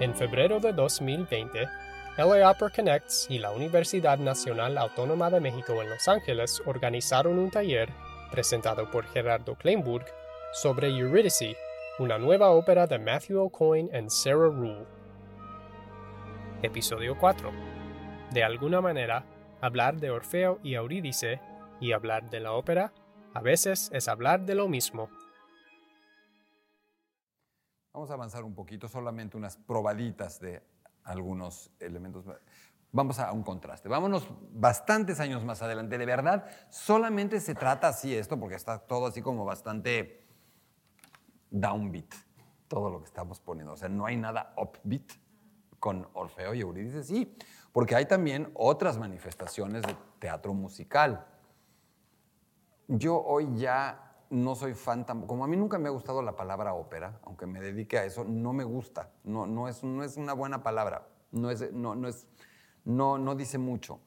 En febrero de 2020, LA Opera Connects y la Universidad Nacional Autónoma de México en Los Ángeles organizaron un taller, presentado por Gerardo Kleinburg, sobre Eurydice, una nueva ópera de Matthew O'Coin y Sarah Rule. Episodio 4. De alguna manera, hablar de Orfeo y Eurídice y hablar de la ópera a veces es hablar de lo mismo. Vamos a avanzar un poquito, solamente unas probaditas de algunos elementos. Vamos a un contraste. Vámonos bastantes años más adelante. De verdad, solamente se trata así esto, porque está todo así como bastante downbeat, todo lo que estamos poniendo. O sea, no hay nada upbeat con Orfeo y Eurídice, sí, porque hay también otras manifestaciones de teatro musical. Yo hoy ya no soy fan como a mí nunca me ha gustado la palabra ópera, aunque me dedique a eso, no me gusta, no, es, una buena palabra, no, es, no, no, es, no dice mucho.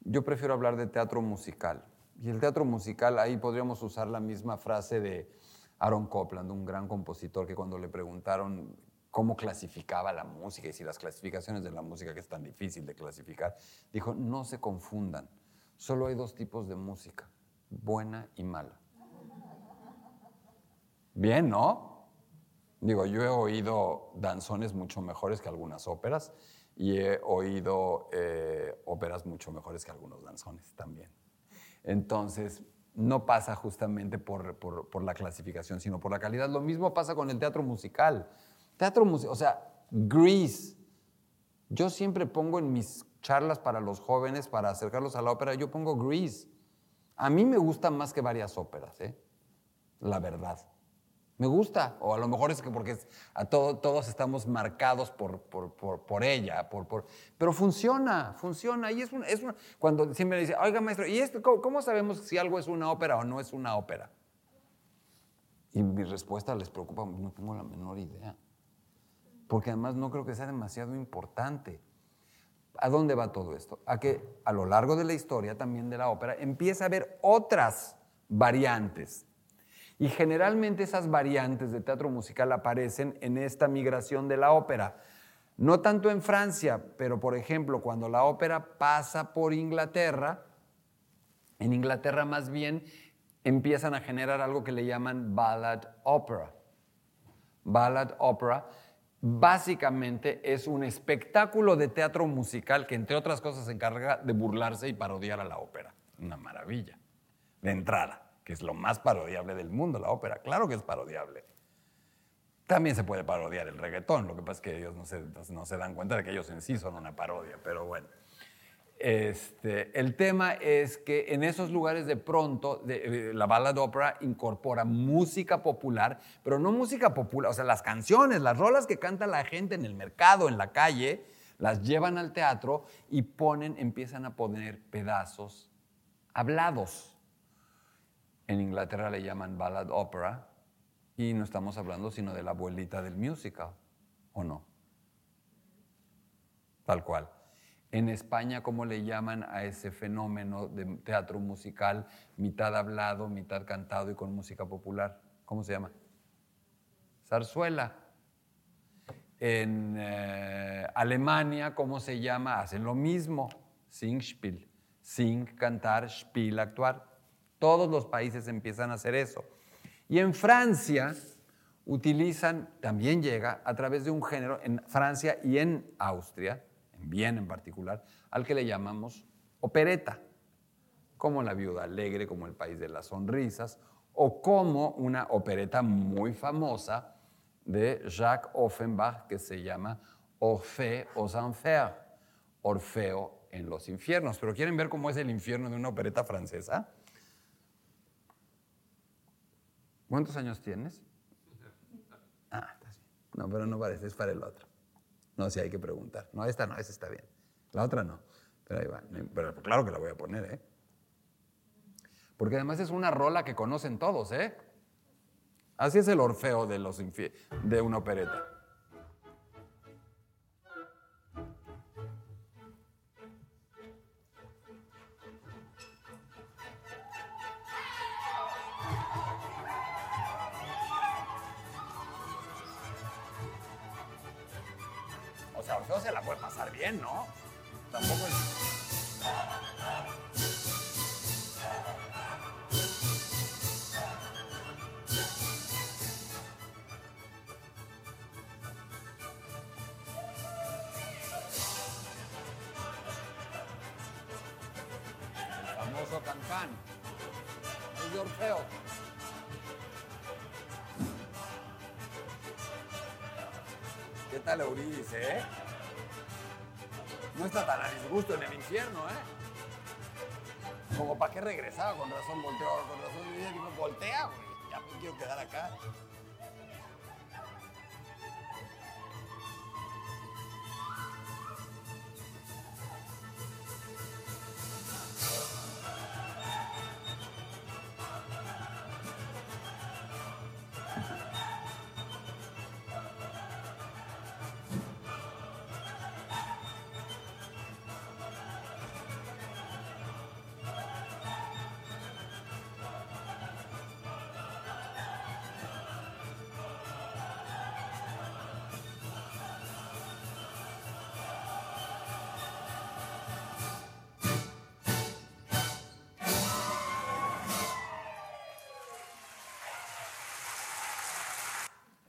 Yo prefiero hablar de teatro musical. Y el teatro musical, ahí podríamos usar la misma frase de Aaron Copland, un gran compositor que cuando le preguntaron cómo clasificaba la música y si las clasificaciones de la música, que es tan difícil de clasificar, dijo, no se confundan, solo hay dos tipos de música, buena y mala. Bien, ¿no? Digo, yo he oído danzones mucho mejores que algunas óperas y he oído eh, óperas mucho mejores que algunos danzones también. Entonces, no pasa justamente por, la clasificación, sino por la calidad. Lo mismo pasa con el teatro musical. Teatro musical, o sea, Grease. Yo siempre pongo en mis charlas para los jóvenes, para acercarlos a la ópera, yo pongo Grease. A mí me gustan más que varias óperas, ¿eh? la verdad. Me gusta, o a lo mejor es que porque a todos estamos marcados por, por, ella, por, pero funciona, funciona. Y es, es cuando siempre dice, oiga maestro, ¿y esto, cómo, sabemos si algo es una ópera o no es una ópera? Y mi respuesta les preocupa, no tengo la menor idea. Porque además no creo que sea demasiado importante. ¿A dónde va todo esto? A que a lo largo de la historia también de la ópera empieza a haber otras variantes y generalmente esas variantes de teatro musical aparecen en esta migración de la ópera. No tanto en Francia, pero por ejemplo, cuando la ópera pasa por Inglaterra, en Inglaterra más bien empiezan a generar algo que le llaman ballad opera. Ballad opera básicamente es un espectáculo de teatro musical que entre otras cosas se encarga de burlarse y parodiar a la ópera. Una maravilla, de entrada que es lo más parodiable del mundo, la ópera. Claro que es parodiable. También se puede parodiar el reggaetón, lo que pasa es que ellos no se, no se dan cuenta de que ellos en sí son una parodia, pero bueno. Este, el tema es que en esos lugares de pronto de, eh, la ballad opera incorpora música popular, pero no música popular, o sea, las canciones, las rolas que canta la gente en el mercado, en la calle, las llevan al teatro y ponen, empiezan a poner pedazos hablados. En Inglaterra le llaman ballad opera y no estamos hablando sino de la abuelita del musical, ¿o no? Tal cual. En España, ¿cómo le llaman a ese fenómeno de teatro musical, mitad hablado, mitad cantado y con música popular? ¿Cómo se llama? Zarzuela. En eh, Alemania, ¿cómo se llama? Hacen lo mismo, Singspiel. Sing, cantar, Spiel, actuar. Todos los países empiezan a hacer eso. Y en Francia utilizan, también llega a través de un género, en Francia y en Austria, en Viena en particular, al que le llamamos opereta, como La Viuda Alegre, como El País de las Sonrisas, o como una opereta muy famosa de Jacques Offenbach que se llama Orphée aux Orfeo en los infiernos. Pero ¿quieren ver cómo es el infierno de una opereta francesa? ¿Cuántos años tienes? Ah, estás bien. No, pero no parece, es para el otro. No, si hay que preguntar. No, esta no, esa está bien. La otra no. Pero ahí va. Pero claro que la voy a poner, ¿eh? Porque además es una rola que conocen todos, ¿eh? Así es el Orfeo de, los de una opereta. ¿No? Tampoco es... El famoso cancán. Es de Orfeo. ¿Qué tal Eurídice, eh? No está tan a disgusto en el infierno, ¿eh? Como para qué regresaba, con razón volteó, con razón voltea, güey. Ya me quiero quedar acá.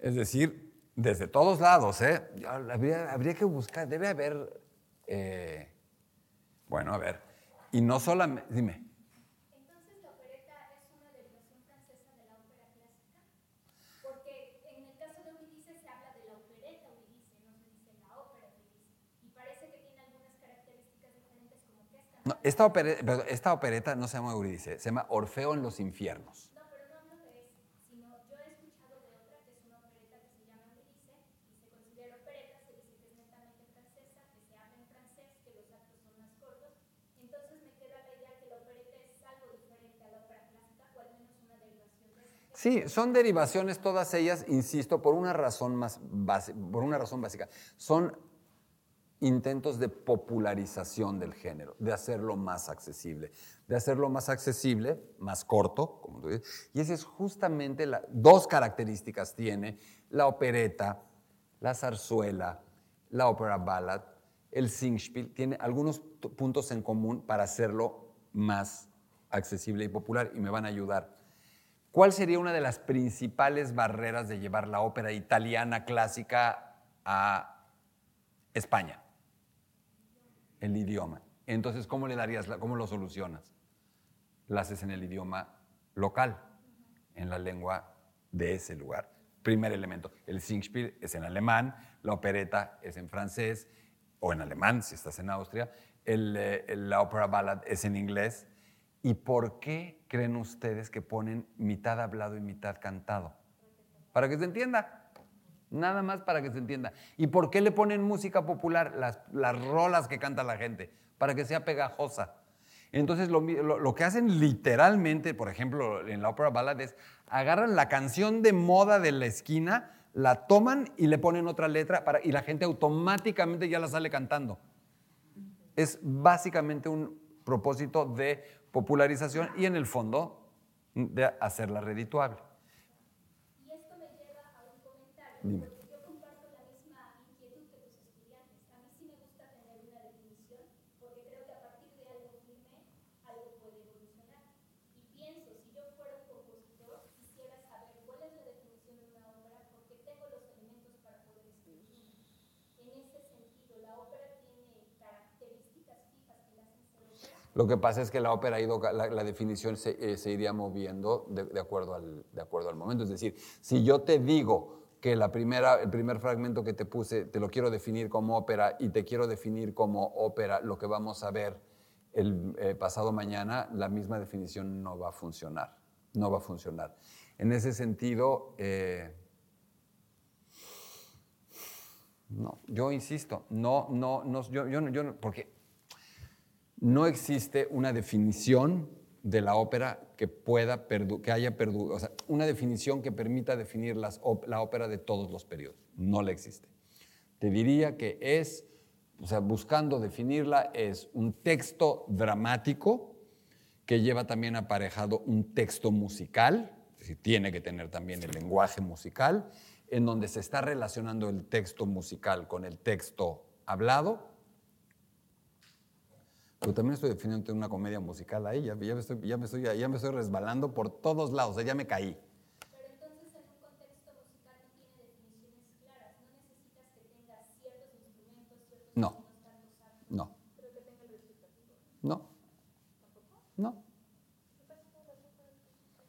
Es decir, desde todos lados, ¿eh? Habría, habría que buscar, debe haber, eh, bueno, a ver, y no solamente, dime, Entonces, ¿la opereta es una derivación francesa de la ópera clásica? Porque en el caso de Eurídice se habla de la opereta Eurídice, no se dice la ópera Eurídice. Y parece que tiene algunas características diferentes como que esta. no, esta, opere- pero esta opereta no se llama Eurídice, se llama Orfeo en los infiernos. No, pero no hablo de esa, sino yo he escuchado de otra que es una opereta que se llama Eurídice y se considera opereta, se dice que es netamente francesa, que se habla en francés, que los actos son más cortos. Entonces me queda la idea que la opereta es algo diferente a la ópera clásica o al menos una derivación de esa. Sí, son derivaciones todas ellas, insisto, por una razón más base- por una razón básica. Son intentos de popularización del género, de hacerlo más accesible, de hacerlo más accesible, más corto, como tú dices. Y esa es justamente la dos características tiene la opereta, la zarzuela, la ópera ballad, el singspiel, tiene algunos puntos en común para hacerlo más accesible y popular y me van a ayudar. ¿Cuál sería una de las principales barreras de llevar la ópera italiana clásica a España? El idioma. Entonces, ¿cómo le darías, la- cómo lo solucionas? Lo haces en el idioma local, en la lengua de ese lugar. Primer elemento. El Singspiel es en alemán, la opereta es en francés o en alemán, si estás en Austria. El, eh, el- la ópera ballad es en inglés. ¿Y por qué creen ustedes que ponen mitad hablado y mitad cantado? Para que se entienda. Nada más para que se entienda. ¿Y por qué le ponen música popular? Las, las rolas que canta la gente, para que sea pegajosa. Entonces, lo, lo- lo que hacen literalmente, por ejemplo, en la ópera ballad es agarran la canción de moda de la esquina, la toman y le ponen otra letra para, y la gente automáticamente ya la sale cantando. Es básicamente un propósito de popularización y en el fondo de hacerla redituable. Y esto me lleva a un comentario, Dime. porque yo comparto la misma inquietud que tus estudiantes. A mí sí me gusta tener una definición, porque creo que a partir de algo firme, algo puede evolucionar. Y pienso, si yo fuera un compositor, quisiera saber cuál es la definición de una ópera, porque tengo los elementos para poder escribir una. En ese sentido, la ópera tiene características fijas que la hacen ser ópera. Lo que pasa es que la ópera ha ido, la, la definición se, eh, se iría moviendo de, de acuerdo al, de acuerdo al momento. Es decir, si yo te digo que la primera, el primer fragmento que te puse te lo quiero definir como ópera y te quiero definir como ópera lo que vamos a ver el eh, pasado mañana, la misma definición no va a funcionar. No va a funcionar. En ese sentido, eh, no, yo insisto, no, no, no, yo, yo, yo porque no existe una definición de la ópera que pueda perdu- que haya perdido, o sea, una definición que permita definir la ópera de todos los periodos. No la existe. Te diría que es, o sea, buscando definirla, es un texto dramático que lleva también aparejado un texto musical, es decir, tiene que tener también el lenguaje musical, en donde se está relacionando el texto musical con el texto hablado, pero también estoy definiendo una comedia musical ahí, ya, ya me, estoy, ya, me estoy, ya me estoy resbalando por todos lados, o sea, ya me caí. Pero entonces en un contexto musical no tiene definiciones claras, no necesitas que tenga ciertos instrumentos, ciertos No. sonidos, tantos arcos, No, pero que tenga el recitativo. no, no.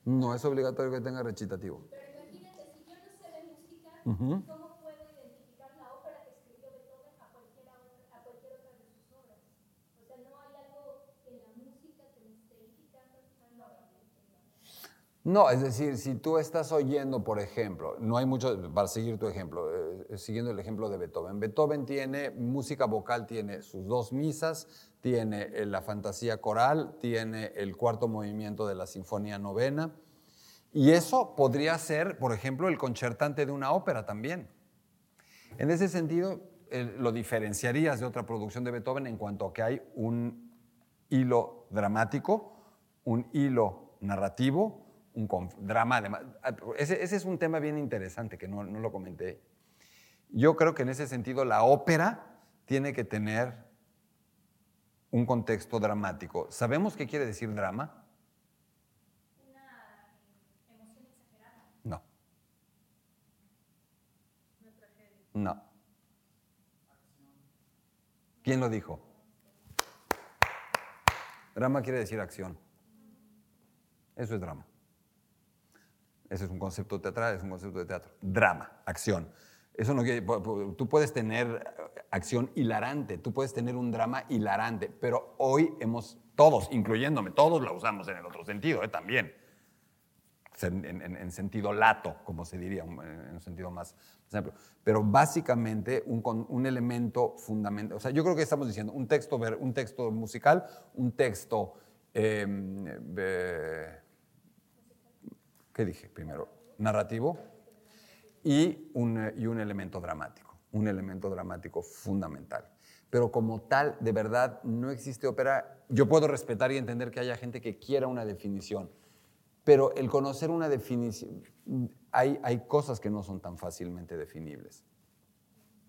No es obligatorio que tenga recitativo. Pero imagínate, si yo no sé de música. ¿cómo puedo identificar la ópera que escribió Beethoven a cualquier, otra- a cualquier otra de sus obras? O sea, no hay algo en la música que me esté indicando. No, No, es decir, si tú estás oyendo, por ejemplo, no hay mucho, para seguir tu ejemplo, eh, siguiendo el ejemplo de Beethoven. Beethoven tiene música vocal, tiene sus dos misas, tiene eh, la fantasía coral, tiene el cuarto movimiento de la Sinfonía Novena, y eso podría ser, por ejemplo, el concertante de una ópera también. En ese sentido, eh, lo diferenciarías de otra producción de Beethoven en cuanto a que hay un hilo dramático, un hilo narrativo, un drama. además. Ah, Ese, ese es un tema bien interesante que no, no lo comenté. Yo creo que en ese sentido la ópera tiene que tener un contexto dramático. ¿Sabemos qué quiere decir drama? Una emoción exagerada. No. No. ¿Quién lo dijo? Drama quiere decir acción. Eso es drama. Ese es un concepto teatral, es un concepto de teatro. Drama, acción. Eso no quiere, tú puedes tener eh, acción hilarante, tú puedes tener un drama hilarante, pero hoy hemos, todos, incluyéndome, todos la usamos en el otro sentido, ¿eh? también en, en- en sentido lato, como se diría, en un sentido más amplio. Pero básicamente un, elemento fundamental, o sea, yo creo que estamos diciendo un texto, un texto musical, un texto, eh, eh, ¿qué dije primero? Narrativo y un, y un elemento dramático, un elemento dramático fundamental. Pero como tal, de verdad, no existe ópera. Yo puedo respetar y entender que haya gente que quiera una definición, pero el conocer una definición, hay, hay cosas que no son tan fácilmente definibles.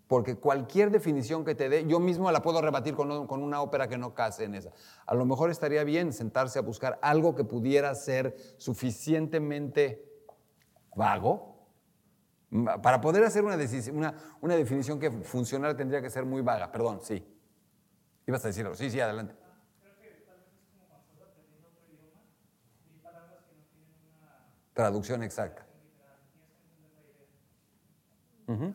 Porque cualquier definición que te dé, yo mismo la puedo rebatir con, una ópera que no case en esa. A lo mejor estaría bien sentarse a buscar algo que pudiera ser suficientemente vago. Para poder hacer una, una, una definición que funcionara tendría que ser muy vaga. Perdón, sí. Ibas a decirlo. Sí, sí, adelante. Traducción exacta. Ujú.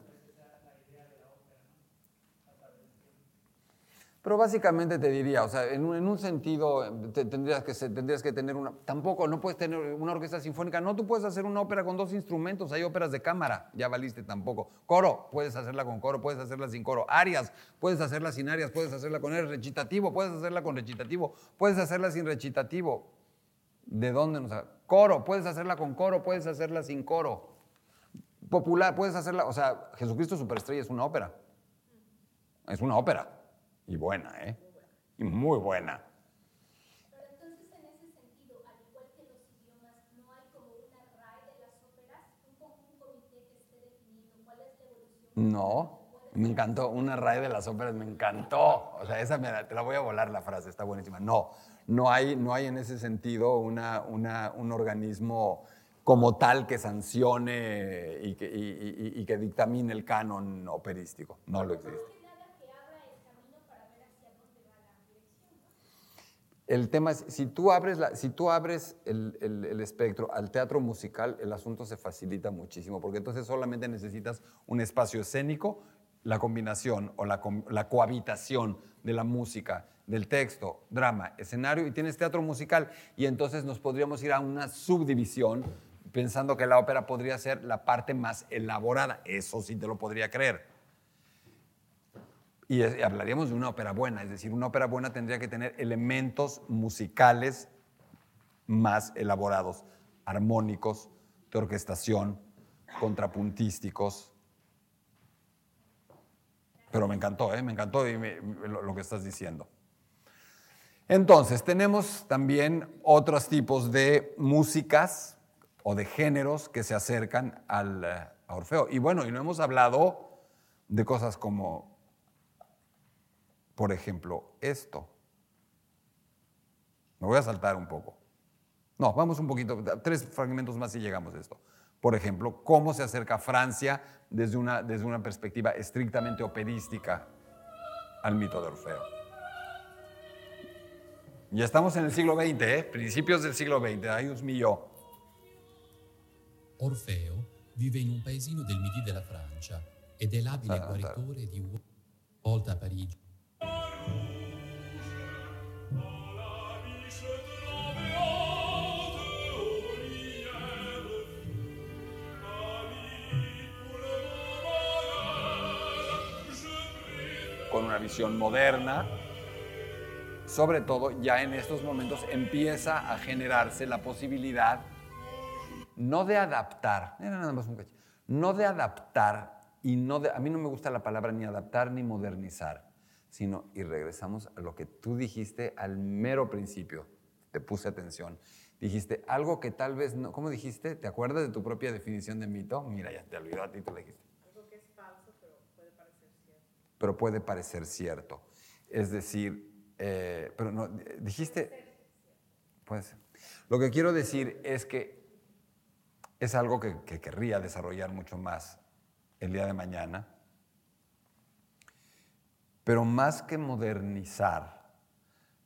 Pero básicamente te diría, o sea, en un, en un sentido te- tendrías, que, tendrías que tener una... Tampoco, no puedes tener una orquesta sinfónica. No, tú puedes hacer una ópera con dos instrumentos. Hay óperas de cámara, ya valiste tampoco. Coro, puedes hacerla con coro, puedes hacerla sin coro. Arias, puedes hacerla sin arias, puedes hacerla con el recitativo, puedes hacerla con recitativo, puedes hacerla sin recitativo. ¿De dónde nos Coro, puedes hacerla con coro, puedes hacerla sin coro. Popular, puedes hacerla, o sea, Jesucristo Superestrella es una ópera. Es una ópera. Y buena, ¿eh? Y muy buena. Pero entonces en ese sentido, al igual que los idiomas, no hay como una RAE de las óperas, un, co- un comité que esté definiendo cuál es la evolución. No, me encantó. Una raíz de las óperas me encantó. O sea, esa me la- te la voy a volar la frase, está buenísima. No, no hay, no hay en ese sentido una, una- un organismo como tal que sancione y que, y- y- y que dictamine el canon operístico. No lo existe. Más que nada que abra el camino para ver hacia dónde va la dirección, ¿no? El tema es, si tú abres, si tú abres el, el- espectro al teatro musical, el asunto se facilita muchísimo, porque entonces solamente necesitas un espacio escénico, la combinación o la, la cohabitación de la música, del texto, drama, escenario, y tienes teatro musical, y entonces nos podríamos ir a una subdivisión pensando que la ópera podría ser la parte más elaborada. Eso sí te lo podría creer. Y hablaríamos de una ópera buena, es decir, una ópera buena tendría que tener elementos musicales más elaborados, armónicos, de orquestación, contrapuntísticos. Pero me encantó, ¿eh? me encantó lo que estás diciendo. Entonces, tenemos también otros tipos de músicas o de géneros que se acercan al eh, a Orfeo. Y bueno, y no hemos hablado de cosas como Por ejemplo, esto. Me voy a saltar un poco. No, vamos un poquito, tres fragmentos más y llegamos a esto. Por ejemplo, cómo se acerca Francia desde una, desde una perspectiva estrictamente operística al mito de Orfeo. Ya estamos en el siglo XX, ¿eh? principios del siglo XX, Aius Mio. Orfeo vive in un paesino del Midi della Francia ed è l'abile Ah, guaritore di uomini volta a Parigi. Con una visión moderna. Sobre todo, ya en estos momentos empieza a generarse la posibilidad no de adaptar, era nada más un no de adaptar y no de, a mí no me gusta la palabra ni adaptar ni modernizar, sino, y regresamos a lo que tú dijiste al mero principio, te puse atención, dijiste algo que tal vez no, ¿cómo dijiste? ¿Te acuerdas de tu propia definición de mito? Mira, ya te olvidó a ti, tú lo dijiste. pero puede parecer cierto. Es decir, eh, pero no, dijiste, puede ser. Lo que quiero decir es que es algo que, que querría desarrollar mucho más el día de mañana, pero más que modernizar,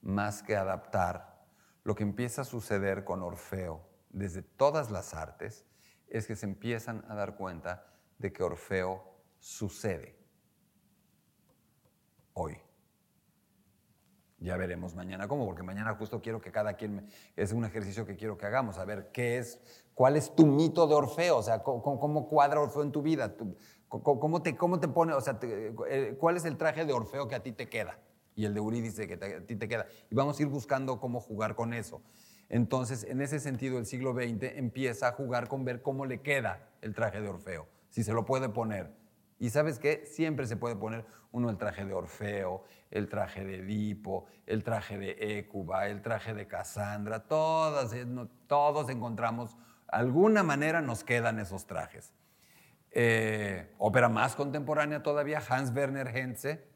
más que adaptar, lo que empieza a suceder con Orfeo desde todas las artes es que se empiezan a dar cuenta de que Orfeo sucede hoy. Ya veremos mañana cómo, porque mañana justo quiero que cada quien, me- es un ejercicio que quiero que hagamos, a ver qué es, cuál es tu mito de Orfeo, o sea, cómo, cuadra Orfeo en tu vida, cómo, te, cómo te pone, o sea, te- eh, cuál es el traje de Orfeo que a ti te queda y el de Eurídice que a ti te queda. Y vamos a ir buscando cómo jugar con eso. Entonces, en ese sentido, el siglo XX empieza a jugar con ver cómo le queda el traje de Orfeo, si se lo puede poner. Y sabes qué? Siempre se puede poner uno el traje de Orfeo, el traje de Edipo, el traje de Écuba, el traje de Casandra, todas, eh, todos encontramos, alguna manera nos quedan esos trajes. Eh, ópera más contemporánea todavía, Hans Werner Henze.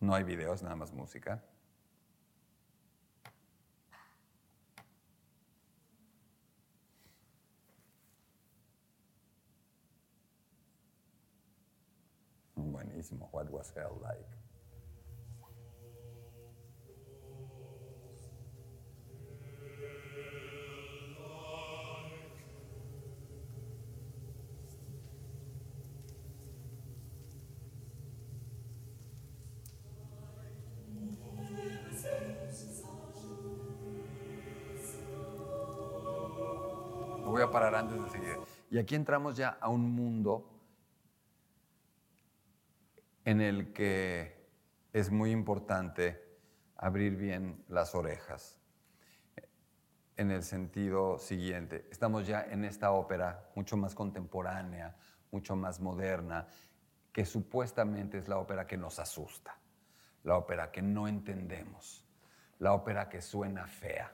No hay videos, nada más música. Buenísimo. What was hell like? Y aquí entramos ya a un mundo en el que es muy importante abrir bien las orejas. En el sentido siguiente, estamos ya en esta ópera mucho más contemporánea, mucho más moderna, que supuestamente es la ópera que nos asusta, la ópera que no entendemos, la ópera que suena fea,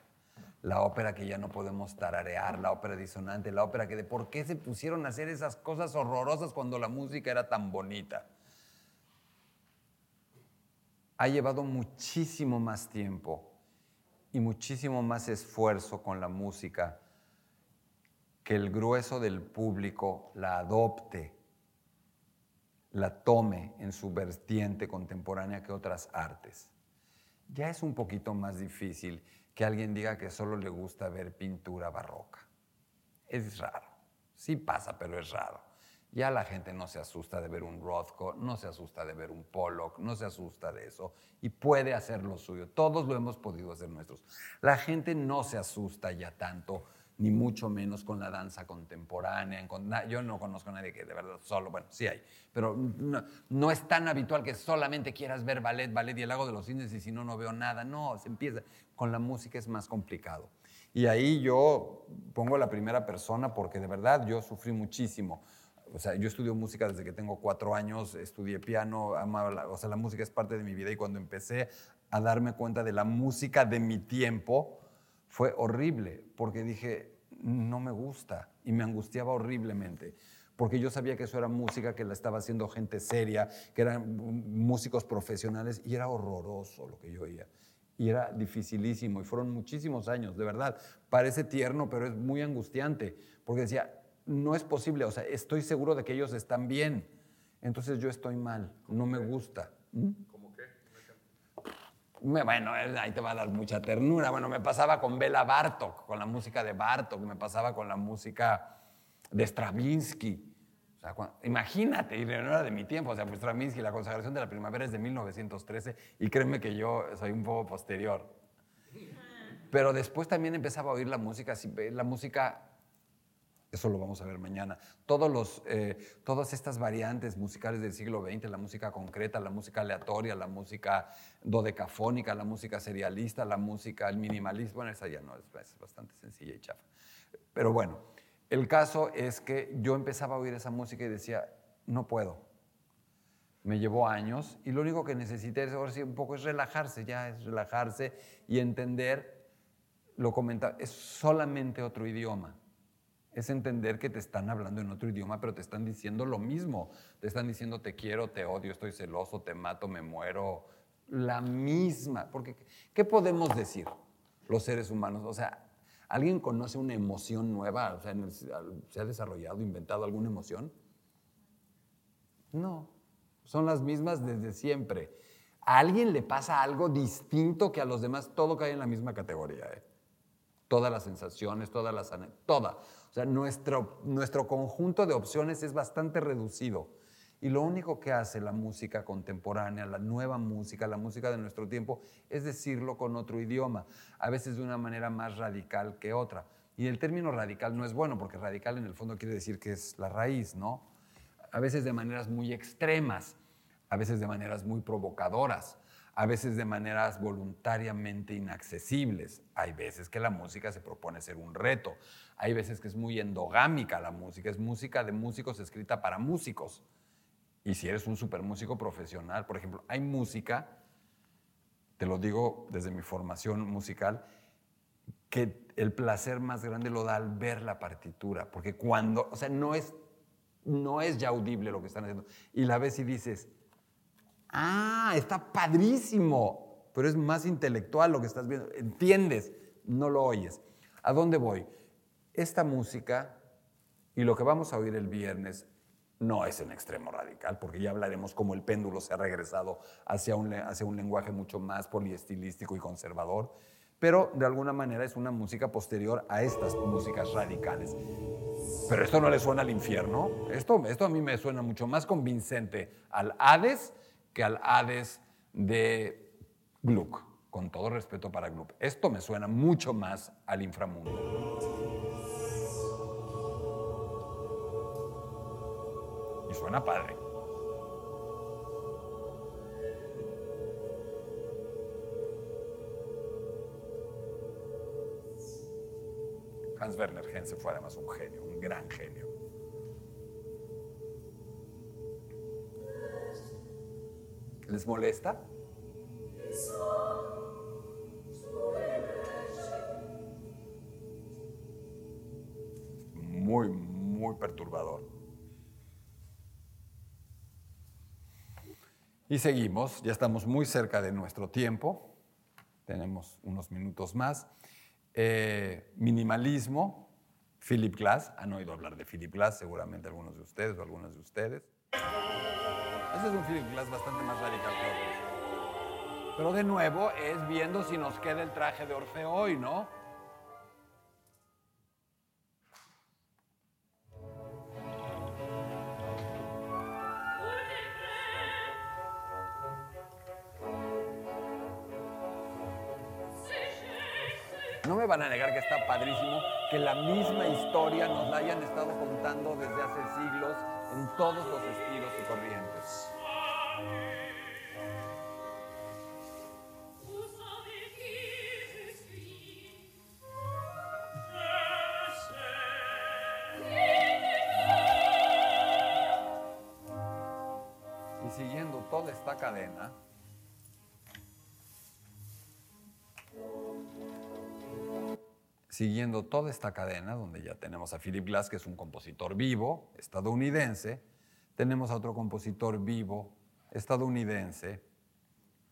la ópera que ya no podemos tararear, la ópera disonante, la ópera que de por qué se pusieron a hacer esas cosas horrorosas cuando la música era tan bonita ha llevado muchísimo más tiempo y muchísimo más esfuerzo con la música que el grueso del público la adopte, la tome en su vertiente contemporánea que otras artes. Ya es un poquito más difícil que alguien diga que solo le gusta ver pintura barroca. Es raro. Sí pasa, pero es raro. Ya la gente no se asusta de ver un Rothko, no se asusta de ver un Pollock, no se asusta de eso y puede hacer lo suyo. Todos lo hemos podido hacer nuestros. La gente no se asusta ya tanto, ni mucho menos con la danza contemporánea. Yo no conozco a nadie que de verdad solo, bueno, sí hay, pero no, es tan habitual que solamente quieras ver ballet, ballet y el lago de los cisnes y si no, no veo nada. No, se empieza. Con la música es más complicado. Y ahí yo pongo la primera persona porque de verdad yo sufrí muchísimo. O sea, yo estudio música desde que tengo cuatro años, estudié piano, amaba o sea, la música es parte de mi vida y cuando empecé a darme cuenta de la música de mi tiempo, fue horrible, porque dije, no me gusta y me angustiaba horriblemente, porque yo sabía que eso era música que la estaba haciendo gente seria, que eran músicos profesionales, y era horroroso lo que yo oía. Y era dificilísimo, y fueron muchísimos años, de verdad. Parece tierno, pero es muy angustiante, porque decía, no es posible, o sea, estoy seguro de que ellos están bien, entonces yo estoy mal, no me gusta. ¿Mm? ¿Cómo qué? bueno, ahí te va a dar mucha ternura. Bueno, me pasaba con Bela Bartok, con la música de Bartok, me pasaba con la música de Stravinsky. O sea, imagínate, y no era de mi tiempo, o sea, pues Stravinsky, la consagración de la primavera es de 1913, y créeme que yo soy un poco posterior. Pero después también empezaba a oír la música, la música eso lo vamos a ver mañana. Todos los, eh, todas estas variantes musicales del siglo XX, la música concreta, la música aleatoria, la música dodecafónica, la música serialista, la música, el minimalismo, bueno, esa ya no, es, es bastante sencilla y chafa. Pero bueno, el caso es que yo empezaba a oír esa música y decía, no puedo. Me llevó años y lo único que necesité ahora sí un poco es relajarse, ya es relajarse y entender, lo comentaba, es solamente otro idioma es entender que te están hablando en otro idioma, pero te están diciendo lo mismo. Te están diciendo te quiero, te odio, estoy celoso, te mato, me muero. La misma. Porque, ¿qué podemos decir los seres humanos? O sea, ¿alguien conoce una emoción nueva? O sea, ¿se ha desarrollado, inventado alguna emoción? No. Son las mismas desde siempre. ¿A alguien le pasa algo distinto que a los demás? Todo cae en la misma categoría. ¿eh? Todas las sensaciones, todas las... Todas. O sea, nuestro, nuestro conjunto de opciones es bastante reducido. Y lo único que hace la música contemporánea, la nueva música, la música de nuestro tiempo, es decirlo con otro idioma, a veces de una manera más radical que otra. Y el término radical no es bueno, porque radical en el fondo quiere decir que es la raíz, ¿no? A veces de maneras muy extremas, a veces de maneras muy provocadoras, a veces de maneras voluntariamente inaccesibles. Hay veces que la música se propone ser un reto, hay veces que es muy endogámica la música, es música de músicos escrita para músicos. Y si eres un super músico profesional, por ejemplo, hay música, te lo digo desde mi formación musical, que el placer más grande lo da al ver la partitura, porque cuando, o sea, no es, no es ya audible lo que están haciendo, y la ves y dices, Ah, está padrísimo, pero es más intelectual lo que estás viendo. Entiendes, no lo oyes. ¿A dónde voy? Esta música y lo que vamos a oír el viernes no es en extremo radical, porque ya hablaremos cómo el péndulo se ha regresado hacia un, hacia un lenguaje mucho más poliestilístico y conservador, pero de alguna manera es una música posterior a estas músicas radicales. Pero esto no le suena al infierno, esto, esto a mí me suena mucho más convincente al Hades que al Hades de Gluck, con todo respeto para Gluck. Esto me suena mucho más al inframundo. Y suena padre. Hans Werner Henze fue además un genio, un gran genio. ¿Les molesta? Muy, muy perturbador. Y seguimos, ya estamos muy cerca de nuestro tiempo, tenemos unos minutos más. Eh, minimalismo, Philip Glass, han oído hablar de Philip Glass seguramente algunos de ustedes o algunas de ustedes. Ese es un Philip Glass bastante más radical que otros. Pero de nuevo es viendo si nos queda el traje de Orfeo hoy, ¿no? No me van a negar que está padrísimo que la misma historia nos la hayan estado contando desde hace siglos todos los estilos y corrientes. Siguiendo toda esta cadena, donde ya tenemos a Philip Glass, que es un compositor vivo, estadounidense, tenemos a otro compositor vivo, estadounidense,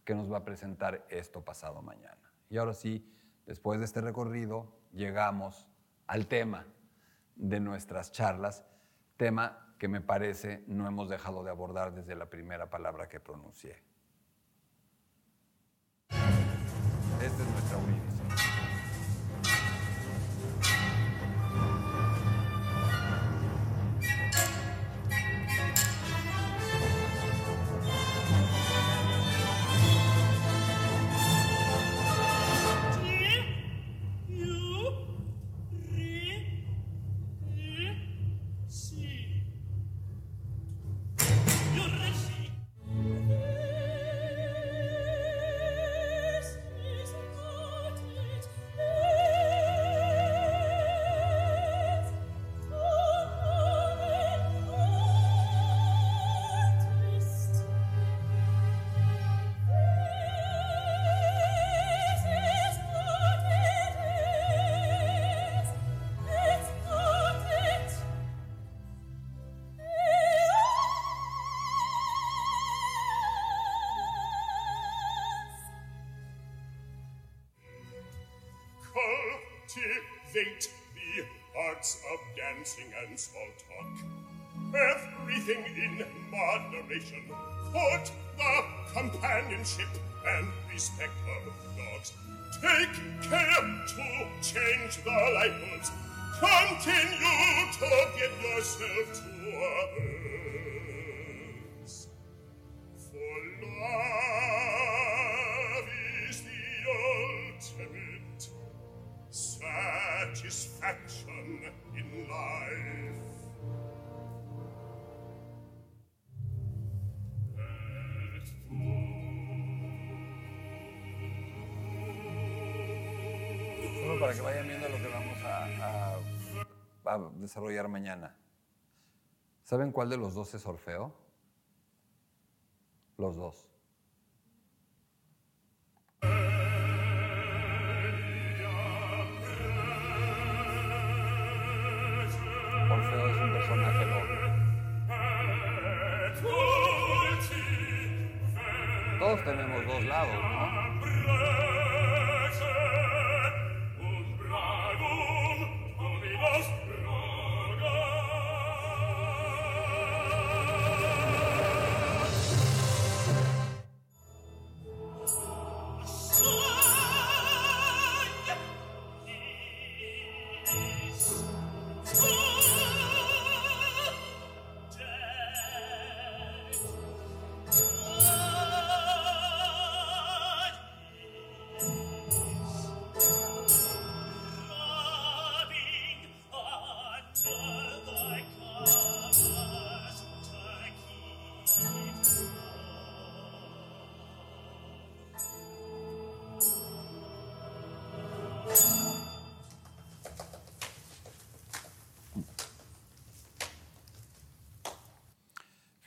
que nos va a presentar esto pasado mañana. Y ahora sí, después de este recorrido, llegamos al tema de nuestras charlas, tema que me parece no hemos dejado de abordar desde la primera palabra que pronuncié. Esta es nuestra Eurídice. Moderation. Put the companionship and respect of dogs. Take care to change the bulbs. Continue to give yourself to others. Desarrollar mañana. ¿Saben cuál de los dos es Orfeo? Los dos. Orfeo es un personaje doble. Todos tenemos dos lados, ¿no?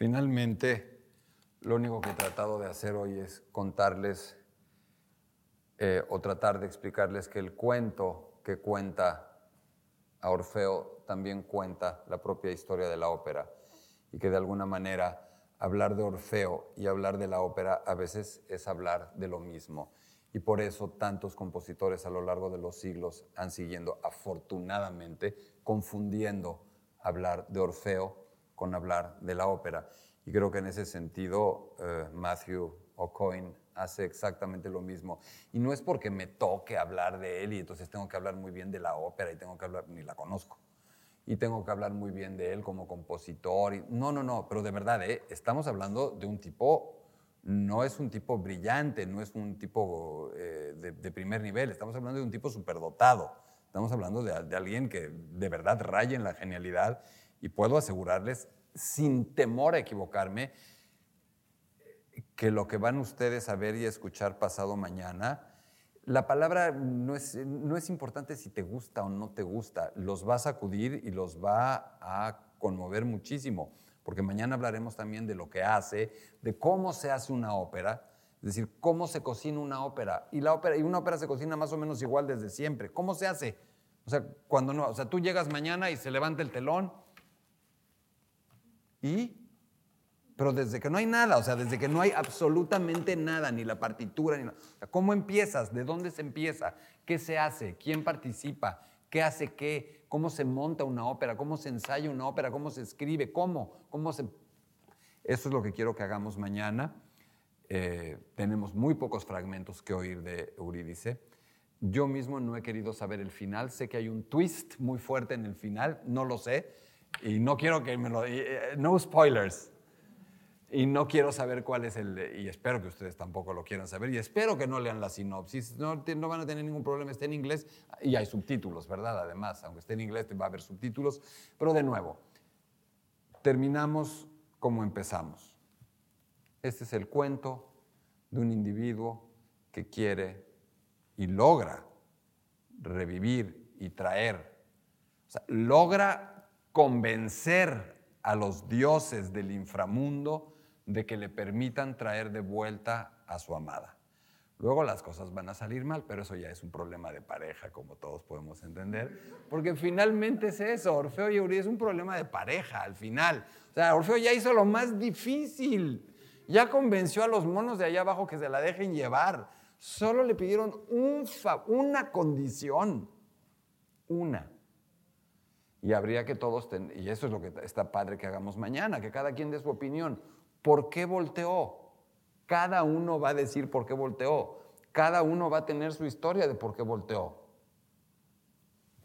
Finalmente, lo único que he tratado de hacer hoy es contarles eh, o tratar de explicarles que el cuento que cuenta a Orfeo también cuenta la propia historia de la ópera y que de alguna manera hablar de Orfeo y hablar de la ópera a veces es hablar de lo mismo. Y por eso tantos compositores a lo largo de los siglos han siguiendo, afortunadamente, confundiendo hablar de Orfeo con hablar de la ópera. Y creo que en ese sentido eh, Matthew O'Coin hace exactamente lo mismo. Y no es porque me toque hablar de él y entonces tengo que hablar muy bien de la ópera y tengo que hablar, ni la conozco. Y tengo que hablar muy bien de él como compositor. y- no, no, no, pero de verdad, ¿eh? estamos hablando de un tipo, no es un tipo brillante, no es un tipo eh, de, primer nivel, estamos hablando de un tipo superdotado. Estamos hablando de, de alguien que de verdad raya en la genialidad y puedo asegurarles, sin temor a equivocarme, que lo que van ustedes a ver y a escuchar pasado mañana, la palabra no es, no es importante si te gusta o no te gusta, los va a sacudir y los va a conmover muchísimo, porque mañana hablaremos también de lo que hace, de cómo se hace una ópera, es decir, cómo se cocina una ópera. Y, la ópera, y una ópera se cocina más o menos igual desde siempre. ¿Cómo se hace? O sea, cuando no, o sea, tú llegas mañana y se levanta el telón y pero desde que no hay nada, o sea, desde que no hay absolutamente nada, ni la partitura, ni sea, ¿Cómo empiezas? ¿De dónde se empieza? ¿Qué se hace? ¿Quién participa? ¿Qué hace qué? ¿Cómo se monta una ópera? ¿Cómo se ensaya una ópera? ¿Cómo se escribe? ¿Cómo? ¿Cómo se...? Eso es lo que quiero que hagamos mañana. Eh, tenemos muy pocos fragmentos que oír de Eurídice. Yo mismo no he querido saber el final. Sé que hay un twist muy fuerte en el final, no lo sé. Y no quiero que me lo... eh, No spoilers. Y no quiero saber cuál es el, y espero que ustedes tampoco lo quieran saber, y espero que no lean la sinopsis, no, no van a tener ningún problema, está en inglés y hay subtítulos, ¿verdad? Además, aunque esté en inglés va a haber subtítulos, pero de nuevo, terminamos como empezamos. Este es el cuento de un individuo que quiere y logra revivir y traer, o sea, logra convencer a los dioses del inframundo de que le permitan traer de vuelta a su amada. Luego las cosas van a salir mal, pero eso ya es un problema de pareja, como todos podemos entender, porque finalmente es eso, Orfeo y Eurídice es un problema de pareja al final. O sea, Orfeo ya hizo lo más difícil, ya convenció a los monos de allá abajo que se la dejen llevar. Solo le pidieron una condición, una. Y habría que todos, ten- y eso es lo que está padre que hagamos mañana, que cada quien dé su opinión. ¿Por qué volteó? Cada uno va a decir por qué volteó. Cada uno va a tener su historia de por qué volteó.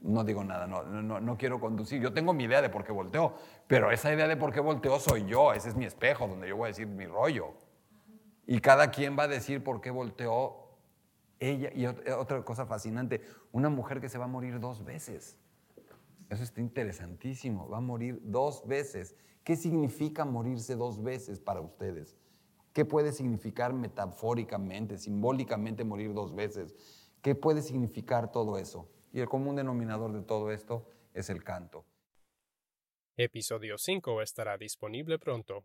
No digo nada, no, no, no, quiero conducir. Yo tengo mi idea de por qué volteó, pero esa idea de por qué volteó soy yo, ese es mi espejo donde yo voy a decir mi rollo. Y cada quien va a decir por qué volteó ella. Y ot- otra cosa fascinante, una mujer que se va a morir dos veces. Eso está interesantísimo. Va a morir dos veces. ¿Qué significa morirse dos veces para ustedes? ¿Qué puede significar metafóricamente, simbólicamente morir dos veces? ¿Qué puede significar todo eso? Y el común denominador de todo esto es el canto. Episodio 5 estará disponible pronto.